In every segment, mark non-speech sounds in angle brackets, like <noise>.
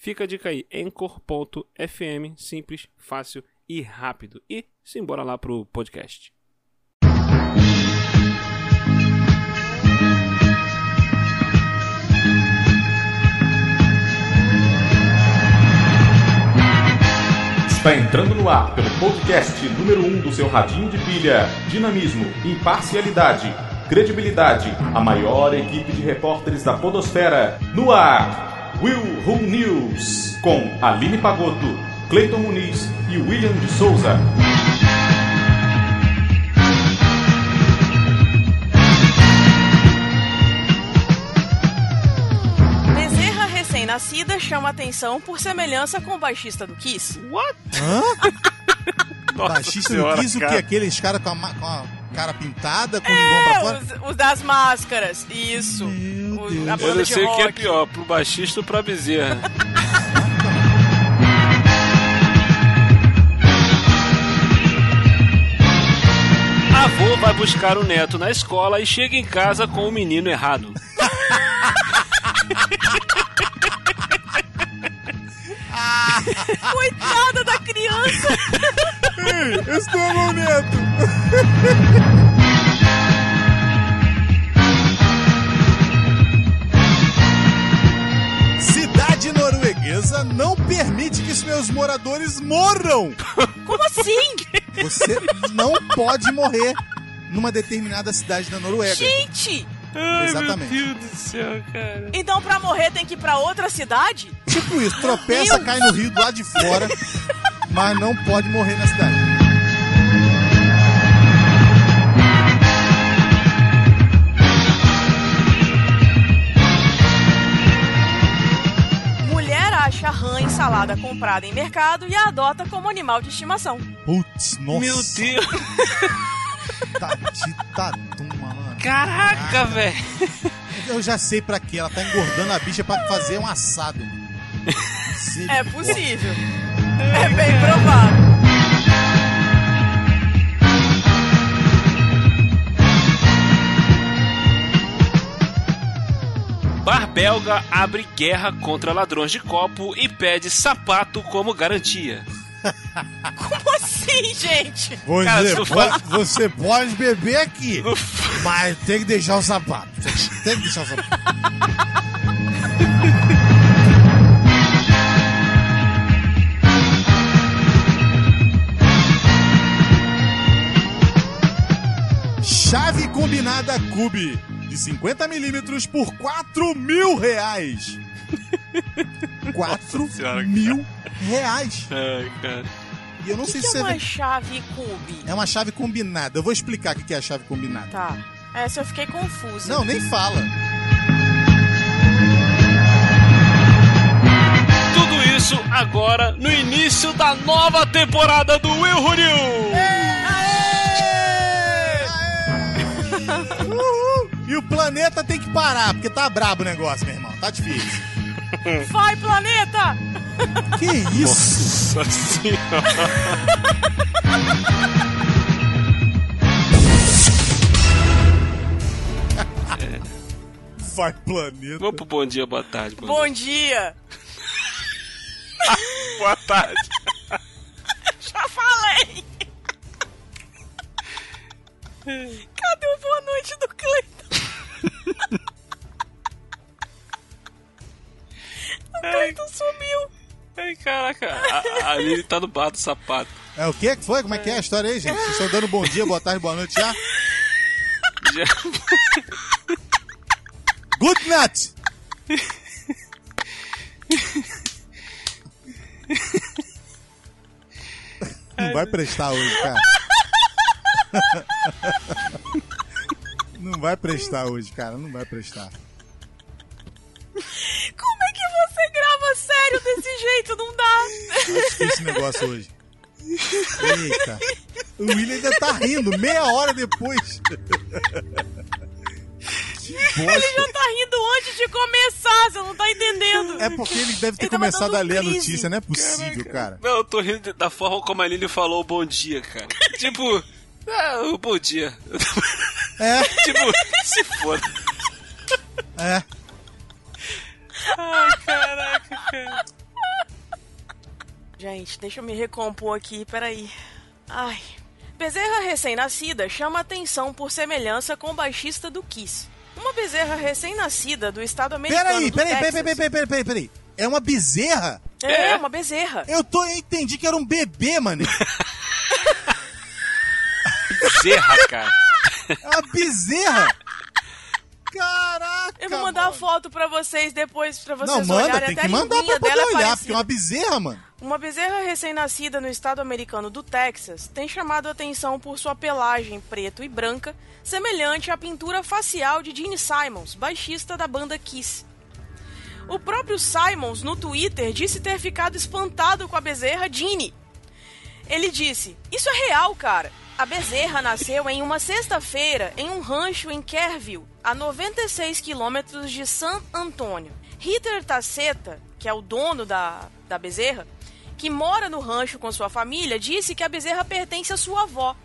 Fica a dica aí, Anchor.fm, simples, fácil e rápido. E simbora lá pro podcast. Está entrando no ar pelo podcast número 1 um do seu radinho de pilha. Dinamismo, imparcialidade, credibilidade. A maior equipe de repórteres da Podosfera. No ar, Will Who News. Com Aline Pagotto, Cleiton Muniz e William de Souza. Bezerra recém-nascida chama atenção por semelhança com o baixista do Kiss. What? Hã? <laughs> Baixista do Kiss, o quê? Aqueles caras com, a com a cara pintada, com É, linguão pra fora? os, os das máscaras, isso. Meu O- Deus. a Eu banda não de sei o que é pior, pro baixista ou pra bezerra. <laughs> Avô vai buscar o neto na escola e chega em casa com o menino errado. <laughs> Coitada da criança! Ei, esse não é meu neto! <laughs> norueguesa não permite que seus moradores morram! <laughs> Como assim? Você não pode morrer numa determinada cidade da Noruega. Gente! Ai, Exatamente. meu Deus do céu, cara. Então pra morrer tem que ir pra outra cidade? Tipo isso, tropeça, cai no rio do lado de fora, mas não pode morrer na cidade. Acha rã em salada comprada em mercado e a adota como animal de estimação. Putz, nossa. Meu Deus. <laughs> Tati, tatum, mano. Caraca, velho. Eu já sei pra quê. Ela tá engordando a bicha pra fazer um assado. É possível. É bem provável. Belga abre guerra contra ladrões de copo e pede sapato como garantia. <laughs> Como assim, gente? Você, Cara, pode, faz- você pode beber aqui, <laughs> mas tem que deixar o sapato. Tem que deixar o sapato. Chave combinada Cube de 50mm por 4 mil reais. <laughs> 4 Nossa senhora, mil reais. Ai, cara. E eu não O que, sei que se é você uma chave cube? é uma chave combinada. Eu vou explicar o que é a chave combinada. Tá. Essa eu fiquei confusa. Não, nem fala. Tudo isso agora no início da nova temporada do Will Who E o planeta tem que parar, porque tá brabo o negócio, meu irmão. Tá difícil. <laughs> Vai, planeta! Que isso? Nossa senhora. <laughs> Vai, planeta. Vamos pro bom dia, boa tarde. Bom, Bom dia! dia. <laughs> Boa tarde. Já falei! Cadê o boa noite do Cleiton? <laughs> o Cleiton sumiu! Ai, caraca. A, a Aline tá no bar do sapato. É o que que foi? Como é que é a história aí, gente? Vocês estão dando bom dia, boa tarde, boa noite já? Já... <laughs> Good night! <laughs> Não vai prestar hoje, cara. Não vai prestar hoje, cara. Não vai prestar. Como é que você grava sério desse jeito, não dá. Tá esse negócio hoje. Eita. O William ainda tá rindo, meia hora depois. Ele já tá rindo antes de começar, você não tá entendendo. É porque ele deve ter Ele tava começado a ler a crise. notícia, não é possível, cara. Não, eu tô rindo da forma como a Aline falou bom dia, cara. tipo, <laughs> ah, o bom dia. É, <laughs> tipo, se foda. é. Ai, caraca, cara. Gente, deixa eu me recompor aqui, peraí. Ai. Bezerra recém-nascida chama atenção por semelhança com o baixista do Kiss. Uma bezerra recém-nascida do estado americano Peraí, do peraí, peraí, Texas. peraí, peraí, peraí, peraí, peraí. É uma bezerra? É, É. uma bezerra. Eu tô, eu entendi que era um bebê, mano. <laughs> Zerra, cara. É uma bezerra. Caraca. Eu vou mandar a mano. foto pra vocês depois, pra vocês Não, manda, olharem. tem Até que a mandar pra poder é olhar, parecida. porque é uma bezerra, mano. Uma bezerra recém-nascida no estado americano do Texas tem chamado a atenção por sua pelagem preto e branca, semelhante à pintura facial de Gene Simons, baixista da banda Kiss. O próprio Simons, no Twitter, disse ter ficado espantado com a bezerra Gene. Ele disse: Isso é real, cara. A bezerra nasceu em uma sexta-feira em um rancho em Kerrville, a 96 quilômetros de San Antônio. Ritter Taceta, que é o dono da, da bezerra, que mora no rancho com sua família, disse que a bezerra pertence à sua avó.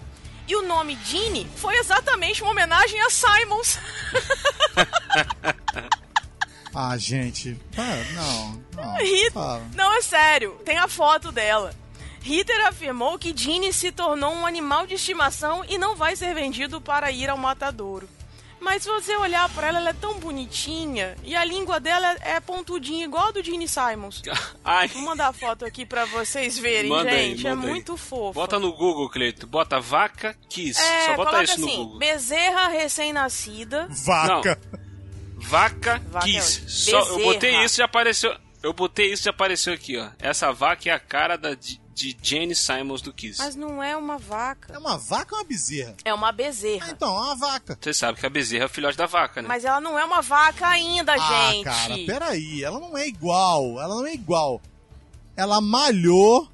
E o nome Ginny foi exatamente uma homenagem a Simons. Ah, gente. Não, não. Fala. Não, é sério, tem a foto dela. Ritter afirmou que Ginny se tornou um animal de estimação e não vai ser vendido para ir ao matadouro. Mas se você olhar para ela, ela é tão bonitinha e a língua dela é pontudinha, igual a do Gene Simons. <laughs> Ai, Vou mandar a foto aqui pra vocês verem, Manda aí, gente. é manda aí. muito fofo. bota no Google, Cleito. Bota vaca Kiss. É, Só bota isso no assim, Google. bezerra recém-nascida. Vaca. Vaca, Vaca é Kiss. onde? Só, eu botei isso e já apareceu. Eu botei isso e já apareceu aqui, ó. Essa vaca é a cara da, de, Jane Simons do Kiss. Mas não é uma É vaca. uma vaca ou uma bezerra? É uma Ah, bezerra. então, é uma vaca. Você sabe que a bezerra é o filhote da vaca, né? Mas ela não é uma vaca ainda, Ah, gente. cara, peraí. Ela não é igual. Ela não é igual. Ela malhou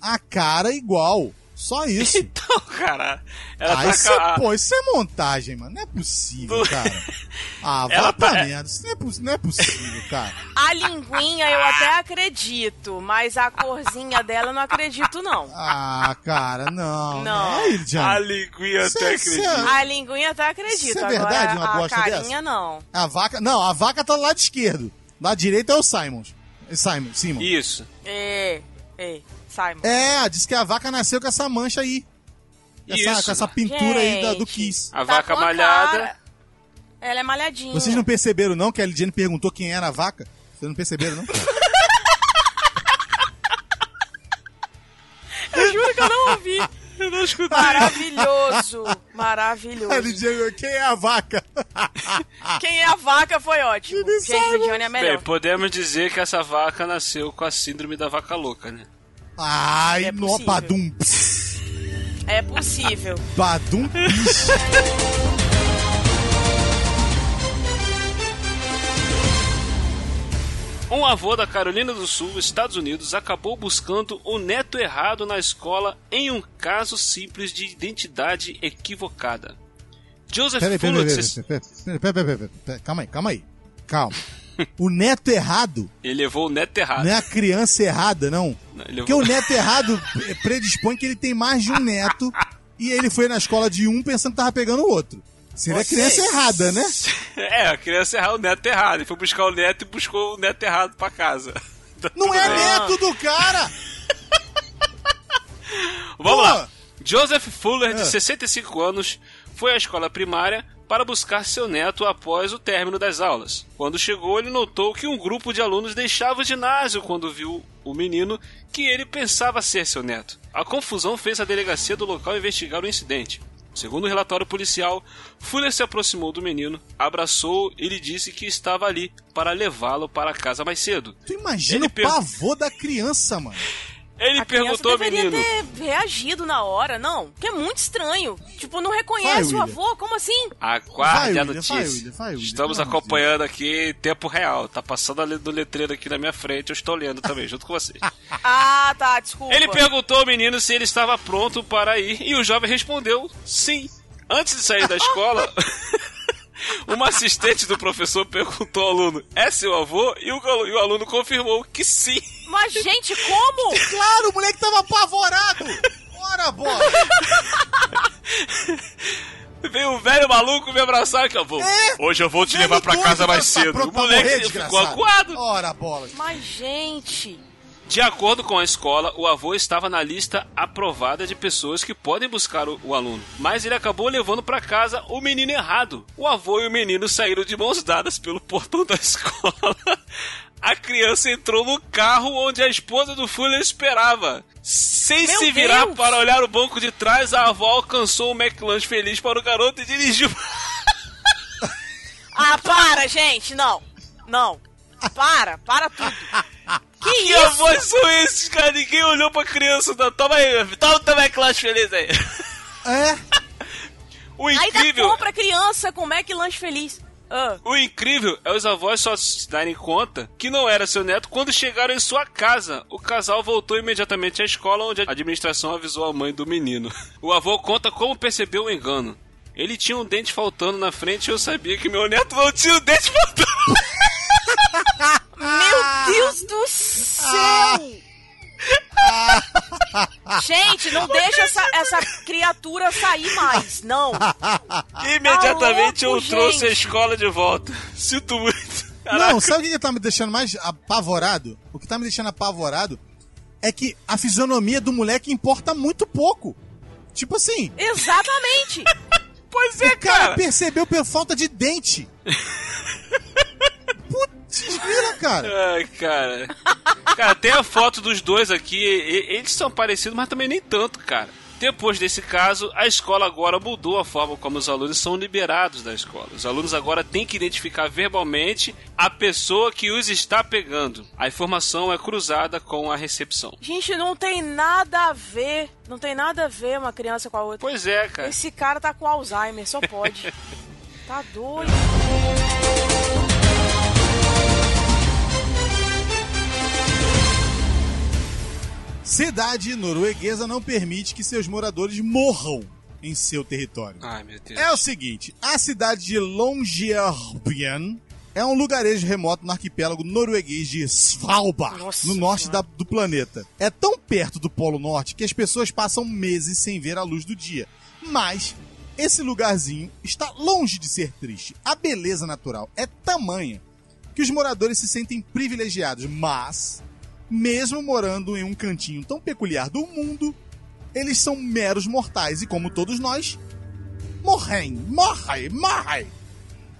a cara igual. Só isso. <laughs> Então, cara, ela ah, tá isso, com é, a- pô, isso é montagem, mano. Não é possível, cara. <laughs> Ah, vá Ela pra tá- merda. Isso não é, não é possível, cara. A linguinha eu até acredito, mas a corzinha dela eu não acredito, não. Ah, cara, não. Não. Aí, A linguinha Cê- até cê- acredita. A linguinha até acredito, Isso é verdade, agora uma a bosta carinha não. A vaca. Não, a vaca tá do lado esquerdo. Lado direito é o Simons. Simon, Simon. Isso. É, é, Simon. É, diz que a vaca nasceu com essa mancha aí. Essa, Isso. com essa pintura aí da- do Gente. Kiss. A Tá vaca a malhada. cara- Ela é malhadinha. Vocês não perceberam, não, que a Lidiane perguntou quem era a vaca? Vocês não perceberam, não? <laughs> Eu juro que eu não ouvi. Eu não escutei. Maravilhoso, a maravilhoso. Lidiane, quem é a vaca? <laughs> Quem é a vaca foi ótimo. Gente, Johnny é melhor. Bem, podemos dizer que essa vaca nasceu com a síndrome da vaca louca, né? Ai, É no possível. badum. É possível. Badum. Um avô da Carolina do Sul, Estados Unidos, acabou buscando o neto errado na escola em um caso simples de identidade equivocada. Joseph Peraí, peraí, Fuller, peraí, peraí, peraí, peraí, calma aí, calma aí. Calma. O neto errado ele levou o neto errado. não é a criança errada, não. Porque levou- o neto errado predispõe que ele tem mais de um neto e ele foi na escola de um pensando que tava pegando o outro. Seria a Vocês- criança errada, né? <laughs> É, a criança errou o neto errado. Ele foi buscar o neto e buscou o neto errado pra casa. <laughs> Tá Não é neto do cara! Vamos Pô! lá. Joseph Fuller, de É. 65 anos, foi à escola primária para buscar seu neto após o término das aulas. Quando chegou, ele notou que um grupo de alunos deixava o ginásio quando viu o menino que ele pensava ser seu neto. A confusão fez a delegacia do local investigar o incidente. Segundo o relatório policial, Fuller se aproximou do menino, abraçou e lhe disse que estava ali para levá-lo para casa mais cedo. Tu imagina Ele o per- pavor da criança, mano. Ele a perguntou deveria menino. ter reagido na hora, não. Que é muito estranho. Tipo, não reconhece Vai, o avô? Como assim? Aguarde a notícia. vai, William, vai, William, Estamos acompanhando aqui em tempo real. Tá passando ali do letreiro aqui na minha frente. Eu estou lendo também, junto com vocês. <laughs> Ah, tá, desculpa. Ele perguntou ao menino se ele estava pronto para ir e o jovem respondeu sim. Antes de sair da <laughs> escola, uma assistente do professor perguntou ao aluno: é seu avô? E o, e o aluno confirmou que sim. Mas, gente, como? Claro, o moleque tava apavorado! Ora, bola! Veio o velho maluco me abraçar que avô. É? Hoje eu vou te levar pra casa mais tá cedo. O pra moleque morrer, ficou acuado. Ora, bola! Mas, gente. De acordo com a escola, o avô estava na lista aprovada de pessoas que podem buscar o, o aluno, mas ele acabou levando para casa o menino errado. O avô e o menino saíram de mãos dadas pelo portão da <laughs> escola. A criança entrou no carro onde a esposa do Fuller esperava. Sem Meu se virar Deus! para olhar o banco de trás, a avó alcançou o McLanche feliz para o garoto e dirigiu. Ah, para, gente, não. Não. Para, para tudo. <laughs> Que Que isso? avós são esses, cara? Ninguém olhou pra criança. Não. Toma aí, toma o teu McLanche feliz aí. É? <laughs> O Ainda incrível. compra criança com Mac Lanche Feliz. Ah, O incrível é os avós só se darem conta que não era seu neto quando chegaram em sua casa. O casal voltou imediatamente à escola onde a administração avisou a mãe do menino. O avô conta como percebeu o engano. Ele tinha um dente faltando na frente e eu sabia que meu neto não tinha o dente faltando. <laughs> Meu Deus do céu! Gente, não deixa essa, essa criatura sair mais, não. Imediatamente Tá louco, eu trouxe a gente. escola de volta. <laughs> Sinto muito. Não, sabe o que tá me deixando mais apavorado? O que tá me deixando apavorado é que a fisionomia do moleque importa muito pouco. Tipo assim, Exatamente. <laughs> Pois é, o cara cara. percebeu pela falta de dente. <laughs> Putz, grila, cara. Ai, cara. Cara, tem a foto dos dois aqui. Eles são parecidos, mas também nem tanto, cara. Depois desse caso, a escola agora mudou a forma como os alunos são liberados da escola. Os alunos agora têm que identificar verbalmente a pessoa que os está pegando. A informação é cruzada com a recepção. Gente, não tem nada a ver. Não tem nada a ver uma criança com a outra. Pois é, cara. Esse cara tá com Alzheimer, só pode. <laughs> Tá doido. Cidade norueguesa não permite que seus moradores morram em seu território. Ai, meu Deus. É o seguinte, a cidade de Longyearbyen é um lugarejo remoto no arquipélago norueguês de Svalbard, Nossa no norte da- do planeta. É tão perto do Polo Norte que as pessoas passam meses sem ver a luz do dia. Mas esse lugarzinho está longe de ser triste. A beleza natural é tamanha que os moradores se sentem privilegiados, mas mesmo morando em um cantinho tão peculiar do mundo, eles são meros mortais e como todos nós, morrem, morrem, morrem.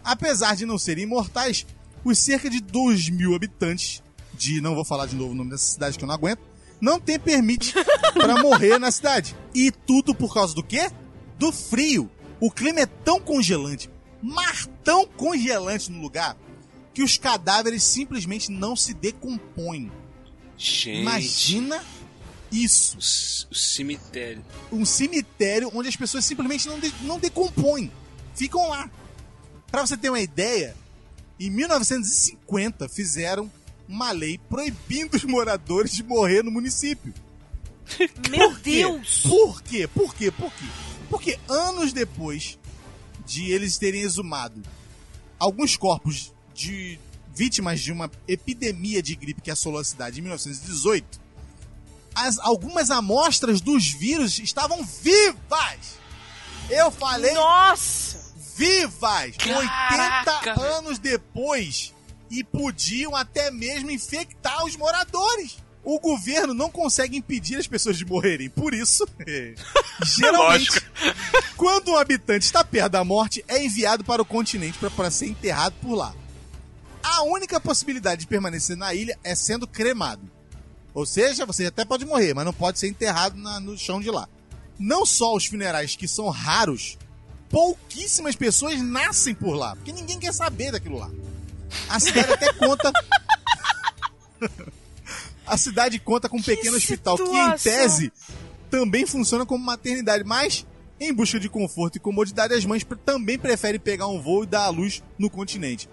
Apesar de não serem imortais, os cerca de 2 mil habitantes, de não vou falar de novo o nome dessa cidade que eu não aguento, não tem permite <laughs> para morrer na cidade. E tudo por causa do quê? Do frio. O clima é tão congelante, mas tão congelante no lugar, que os cadáveres simplesmente não se decompõem. Gente. Imagina isso O, cemitério. um cemitério onde as pessoas simplesmente não, de- não decompõem. Ficam lá. Pra você ter uma ideia, em 1950 fizeram uma lei proibindo os moradores de morrer no município. <laughs> Meu Por? Deus. Por quê? Por quê? Por quê? Porque anos depois de eles terem exumado alguns corpos de vítimas de uma epidemia de gripe que assolou a cidade em 1918, as, algumas amostras dos vírus estavam vivas. Eu falei Nossa. vivas! Caraca, 80 velho. anos depois e podiam até mesmo infectar os moradores. O governo não consegue impedir as pessoas de morrerem. Por isso, <laughs> geralmente, Lógico. quando um habitante está perto da morte, é enviado para o continente para- para ser enterrado por lá. A única possibilidade de permanecer na ilha é sendo cremado. Ou seja, você até pode morrer, mas não pode ser enterrado na- no chão de lá. Não só os funerais que são raros, pouquíssimas pessoas nascem por lá, porque ninguém quer saber daquilo lá. A cidade até conta. <laughs> A cidade conta com um Que pequeno hospital que, em situação. tese, também funciona como maternidade, mas em busca de conforto e comodidade, as mães também preferem pegar um voo e dar à luz no continente.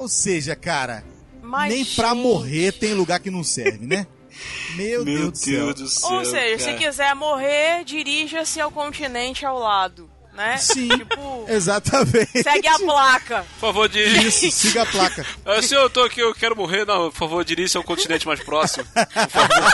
Ou seja, cara, Mas, nem pra gente, morrer tem lugar que não serve, né? <laughs> Meu, Deus, do céu. do céu. Ou seja, se cara. quiser morrer, dirija-se ao continente ao lado, né? Sim. Tipo, Exatamente. segue a placa. Por favor, dirija. Isso, siga a placa. Ah, senhor, eu tô aqui, eu quero morrer. Não, por favor, dirija ao continente mais próximo. Por <laughs> favor.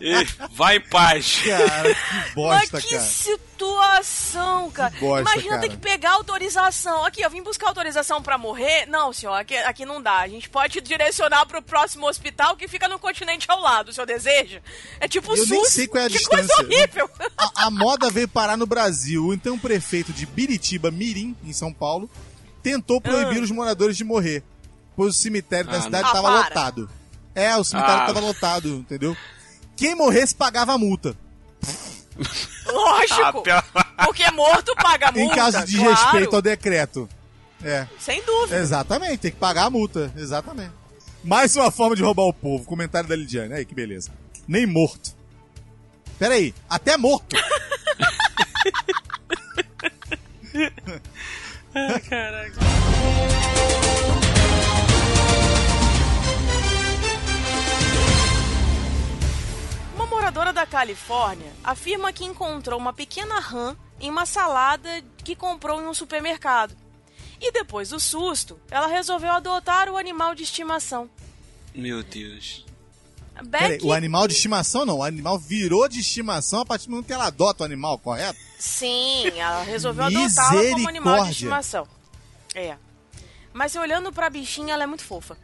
E vai em paz. Cara, que bosta, Mas que cara. situação, cara. Que bosta, Imagina cara. ter que pegar autorização. Aqui, eu vim buscar autorização pra morrer. Não, senhor, aqui, aqui não dá. A gente pode te direcionar pro próximo hospital que fica no continente ao lado. O senhor deseja? É tipo Eu SUS. nem sei qual é a que distância. coisa horrível. A, a moda veio parar no Brasil. Então o prefeito de Biritiba, Mirim, em São Paulo, tentou proibir os moradores de morrer. Pois o cemitério da Ah, cidade não. estava Ah, para. lotado. É, o cemitério Ah. estava lotado, entendeu? Quem morresse pagava a multa. Lógico. Ah, Porque morto paga multa. em caso de claro. respeito ao decreto. É, Sem dúvida. exatamente, tem que pagar a multa, exatamente. Mais uma forma de roubar o povo. Comentário da Lidiane. Aí que beleza. Nem morto. Pera aí, até morto. <laughs> Caraca. Moradora da Califórnia afirma que encontrou uma pequena rã em uma salada que comprou em um supermercado. E depois do susto, ela resolveu adotar o animal de estimação. Meu Deus. Becky, o animal de estimação não, o animal virou de estimação a partir do momento que ela adota o animal, correto? sim, ela resolveu adotá-la como animal de estimação. É. Mas olhando pra bichinha, ela é muito fofa.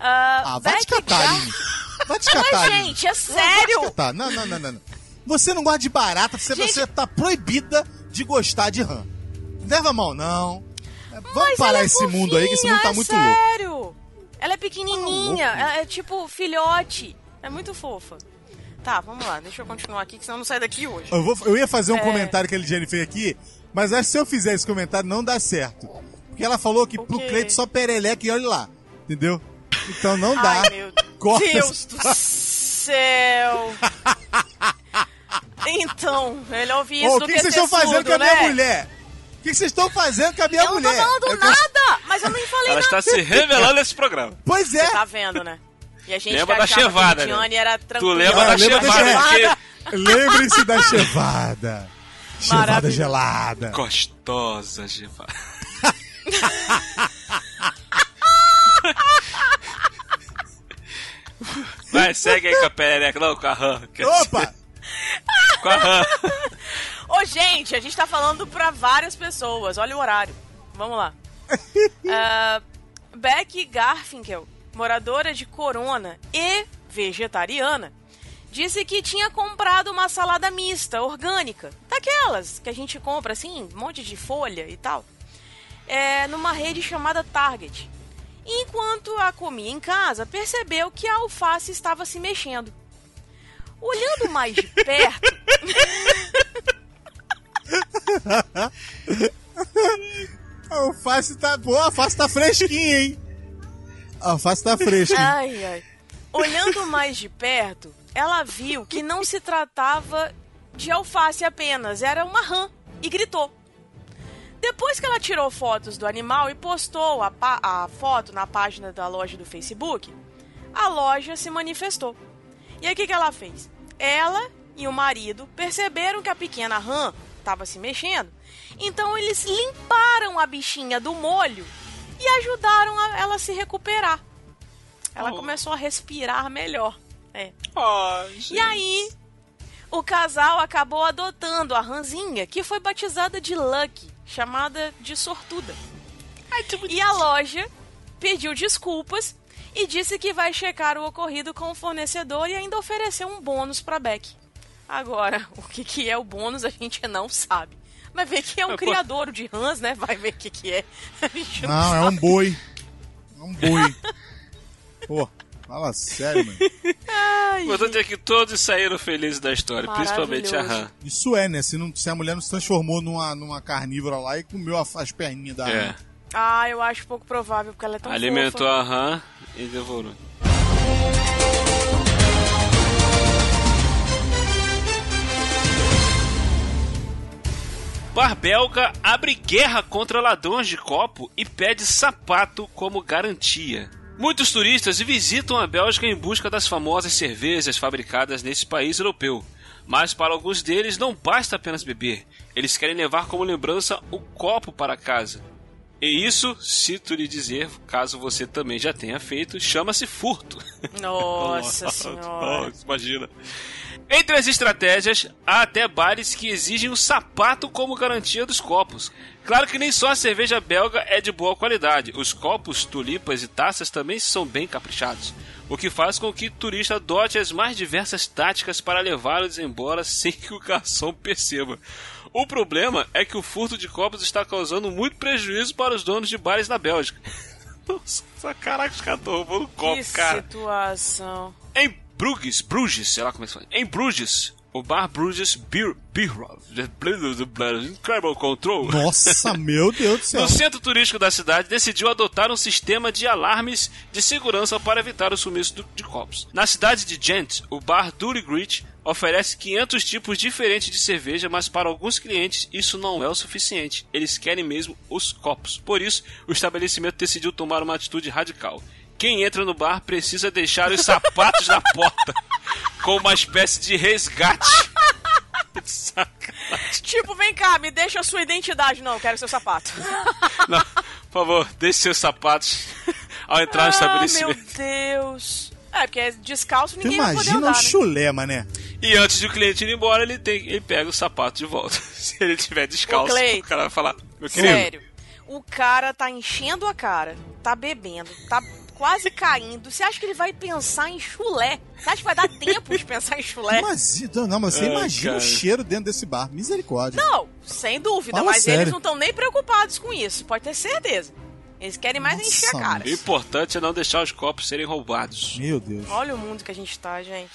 Ah, Ah, vai te catar, Gar-. Vai te catar, Mas, gente, é sério! catar. Não, não, não, não. não. Você não gosta de barata, você, Gente- você tá proibida de gostar de rã. Leva a mão, não. É, Vamos Mas parar é esse mundo aí, que esse fofinha, mundo tá é muito louco. sério. Ela é pequenininha, Tá louco. ela é tipo filhote. É muito fofa. Tá, vamos lá, deixa eu continuar aqui, que senão eu não sai daqui hoje. Eu, vou- eu ia fazer um É. comentário que a Lidiane fez aqui, mas acho que se eu fizer esse comentário não dá certo. Porque ela falou que O pro? Cleito só pereleca e olha lá. Entendeu? Então não dá. Ai, meu Corta Deus do céu. <laughs> Então, ele ouvi isso Ô, do o que, que vocês estão fazendo com a minha né? mulher? O que, vocês estão fazendo com a minha Eu não mulher? tô falando Eu nada, mas eu nem falei Ela nada. está se revelando nesse programa. Pois é. Tá vendo, né? E a gente Lembra da chevada, que né? era Tu tranquilo. lembra Ah, da lembra da chevada? chevada? Que... Lembre-se da chevada. <laughs> Chevada gelada. Gostosa, chevada. <laughs> Vai, segue aí com a perereca. Não, com a rã. Opa! Com a rã. Ô, gente, a gente tá falando pra várias pessoas. Olha o horário. Vamos lá. <laughs> Ah, Becky Garfinkel, moradora de Corona e vegetariana, disse que tinha comprado uma salada mista, orgânica. Daquelas que a gente compra assim, um monte de folha e tal. É, numa rede chamada Target. Enquanto a comia em casa, percebeu que a alface estava se mexendo. Olhando mais de perto, A alface tá boa, a alface tá fresquinha, hein? A alface tá fresca. Ai, ai. Olhando mais de perto, ela viu que não se tratava de alface apenas, era uma rã e gritou. Depois que ela tirou fotos do animal e postou a, a foto na página da loja do Facebook, a loja se manifestou. E aí o que, que ela fez? Ela e o marido perceberam que a pequena rã estava se mexendo, então eles limparam a bichinha do molho e ajudaram a ela a se recuperar. Ela Oh. começou a respirar melhor. É. Ai, E aí, o casal acabou adotando a ranzinha, que foi batizada de Lucky, chamada de sortuda. E a loja pediu desculpas e disse que vai checar o ocorrido com o fornecedor e ainda ofereceu um bônus para Beck. Agora, <laughs> o que, que é o bônus a gente não sabe. Vai ver que é um Mas, criador de rãs, né? Vai ver o que, que é. <laughs> A gente Não, é um boi. É um boi. <laughs> Pô, fala sério, mano. <laughs> Ai, O importante é que todos saíram felizes da história, principalmente a rã. Isso é, né? Se, não, se a mulher não se transformou numa, numa carnívora lá e comeu a- as perninhas da É. Ah, eu acho pouco provável, porque ela é tão Alimentou fofa. a rã e devorou. Bar belga abre guerra contra ladrões de copo e pede sapato como garantia. Muitos turistas visitam a Bélgica em busca das famosas cervejas fabricadas nesse país europeu. Mas para alguns deles não basta apenas beber, eles querem levar como lembrança o copo para casa. E isso, cito lhe dizer, caso você também já tenha feito, chama-se furto. <laughs> Nossa senhora. Nossa, imagina. Entre as estratégias, há até bares que exigem o sapato como garantia dos copos. Claro que nem só a cerveja belga é de boa qualidade. Os copos, tulipas e taças também são bem caprichados. O que faz com que o turista adote as mais diversas táticas para levá-los embora sem que o garçom perceba. O problema é que o furto de copos está causando muito prejuízo para os donos de bares na Bélgica. <laughs> Nossa, caraca, os caras estão roubando copo, que cara. situação. Em Bruges, Bruges, sei lá como é que fala. Em Bruges, o bar Bruges Beer, Beer, Incredible Control. Nossa, <laughs> meu Deus do céu. No centro turístico da cidade, decidiu adotar um sistema de alarmes de segurança para evitar o sumiço do- de copos. Na cidade de Gent, o bar Duty Grit oferece 500 tipos diferentes de cerveja, mas para alguns clientes isso não é o suficiente. Eles querem mesmo os copos. Por isso, o estabelecimento decidiu tomar uma atitude radical. Quem entra no bar precisa deixar os sapatos na porta, com uma espécie de resgate. Sacanagem. <laughs> Tipo, vem cá, me deixa a sua identidade. Não, quero seu sapato. <laughs> Não, por favor, deixe seus sapatos ao entrar no ah, estabelecimento. meu Deus. É, porque descalço Tu ninguém vai poder imagina andar, um né? chulé, mané. E antes de o cliente ir embora, ele, tem, ele pega o sapato de volta. <laughs> Se ele tiver descalço, Cleito. o cara vai falar: Sério. O cara tá enchendo a cara, tá bebendo, tá quase caindo. Você acha que ele vai pensar em chulé? Você acha que vai dar <laughs> tempo de pensar em chulé? Mas, não, mas você Ai, imagina cara. o cheiro dentro desse bar. Misericórdia. Não, sem dúvida, Fala mas sério. eles não estão nem preocupados com isso, pode ter certeza. Eles querem mais Nossa, encher a cara. o importante é não deixar os copos serem roubados. Meu Deus. Olha o mundo que a gente tá, gente.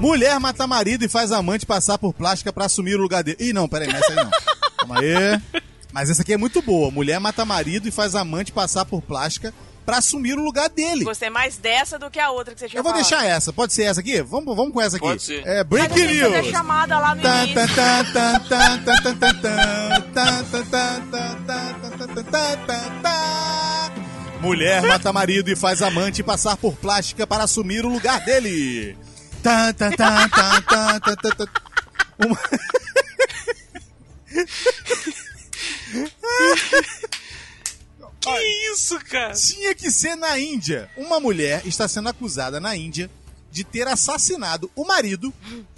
Mulher mata marido e faz amante passar por plástica para assumir o lugar dele. Ih, não, peraí, não é essa aí não. Calma aí. Mas essa aqui é muito boa. Mulher mata marido e faz amante passar por plástica para assumir o lugar dele. Gostei mais dessa do que a outra que você tinha Eu vou falado. deixar essa. Pode ser essa aqui? Vamos, vamos com essa aqui. Pode ser. É Break News. Fazer chamada lá no Mulher mata marido e faz amante passar por plástica para assumir o lugar dele. Tan, tan, tan, tan, tan, tan, tan, tan. Uma- Que isso, cara? Tinha que ser na Índia. Uma mulher está sendo acusada na Índia de ter assassinado o marido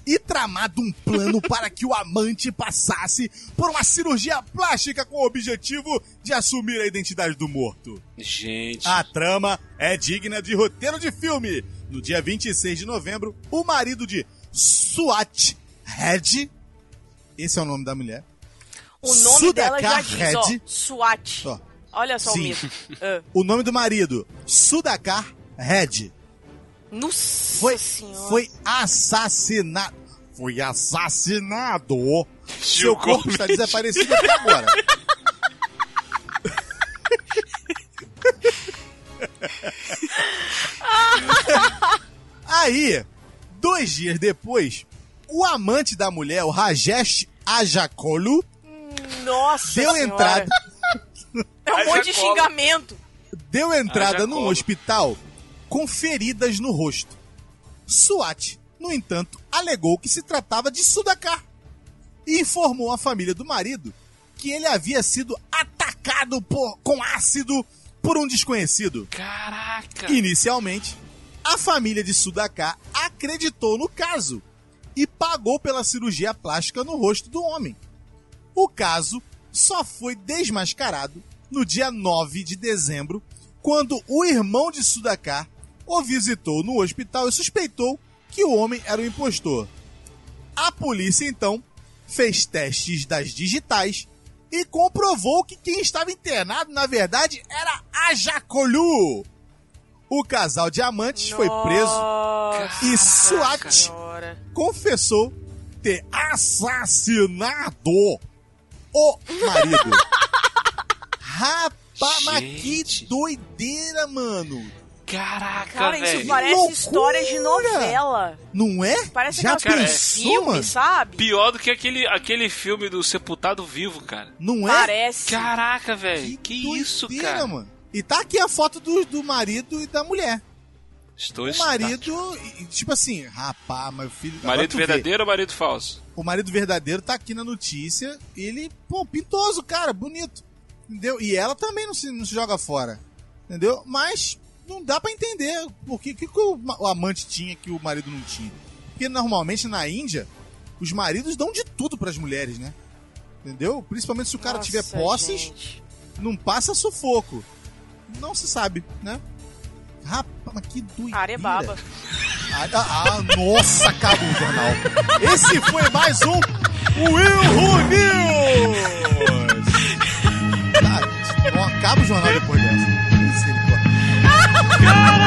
e tramado um plano para que o amante passasse por uma cirurgia plástica com o objetivo de assumir a identidade do morto. Gente, A trama é digna de roteiro de filme. No dia 26 de novembro, o marido de Swat Red, esse é o nome da mulher, O nome dela já Sudakar diz, ó, Red. SWAT. Ó. Olha só Sim. o mito. Ah. <laughs> o nome do marido, Sudakar Red, Nossa foi, senhora. foi assassinado. Foi assassinado. Seu corpo está desaparecido até agora. <laughs> Aí, dois dias depois, o amante da mulher, o Rajesh Ajakolu, Nossa deu senhora. entrada, É um monte de xingamento. deu entrada num hospital com feridas no rosto. Swat, no entanto, alegou que se tratava de Sudakar e informou à família do marido que ele havia sido atacado por- com ácido por um desconhecido. caraca. Inicialmente, a família de Sudakar acreditou no caso e pagou pela cirurgia plástica no rosto do homem. O caso só foi desmascarado no dia 9 de dezembro, quando o irmão de Sudakar o visitou no hospital e suspeitou que o homem era o impostor. A polícia então fez testes das digitais e comprovou que quem estava internado, na verdade, era Ajakolu. O casal de amantes foi preso Nossa e Swat senhora. confessou ter assassinado o marido. <laughs> Rapaz, mas que doideira, mano. Caraca, Cara, velho. isso parece loucura! história de novela. Não é? Parece Já aquelas pensou, filme, mano? sabe? Pior do que aquele, aquele filme do Sepultado Vivo, cara. Não é? Parece. Caraca, velho. Que, isso, doideira, cara? mano. E tá aqui a foto do, do marido e da mulher. Estou O marido, e- tipo assim, rapaz, meu filho. Marido tu vê. verdadeiro ou marido falso? O marido verdadeiro tá aqui na notícia. Ele, pô, pintoso, cara, bonito. Entendeu? E ela também não se, não se joga fora. Entendeu? Mas não dá pra entender por que, que, o, o amante tinha que o marido não tinha. Porque normalmente na Índia, os maridos dão de tudo pras mulheres, né? Entendeu? Principalmente se o cara Nossa, tiver posses, gente. não passa sufoco não se sabe, né? Rapaz, mas que doideira. Arebaba. Ah, ah, nossa, acabou o jornal. Esse foi mais um Will News! Acaba o jornal depois dessa. Misericórdia. <laughs>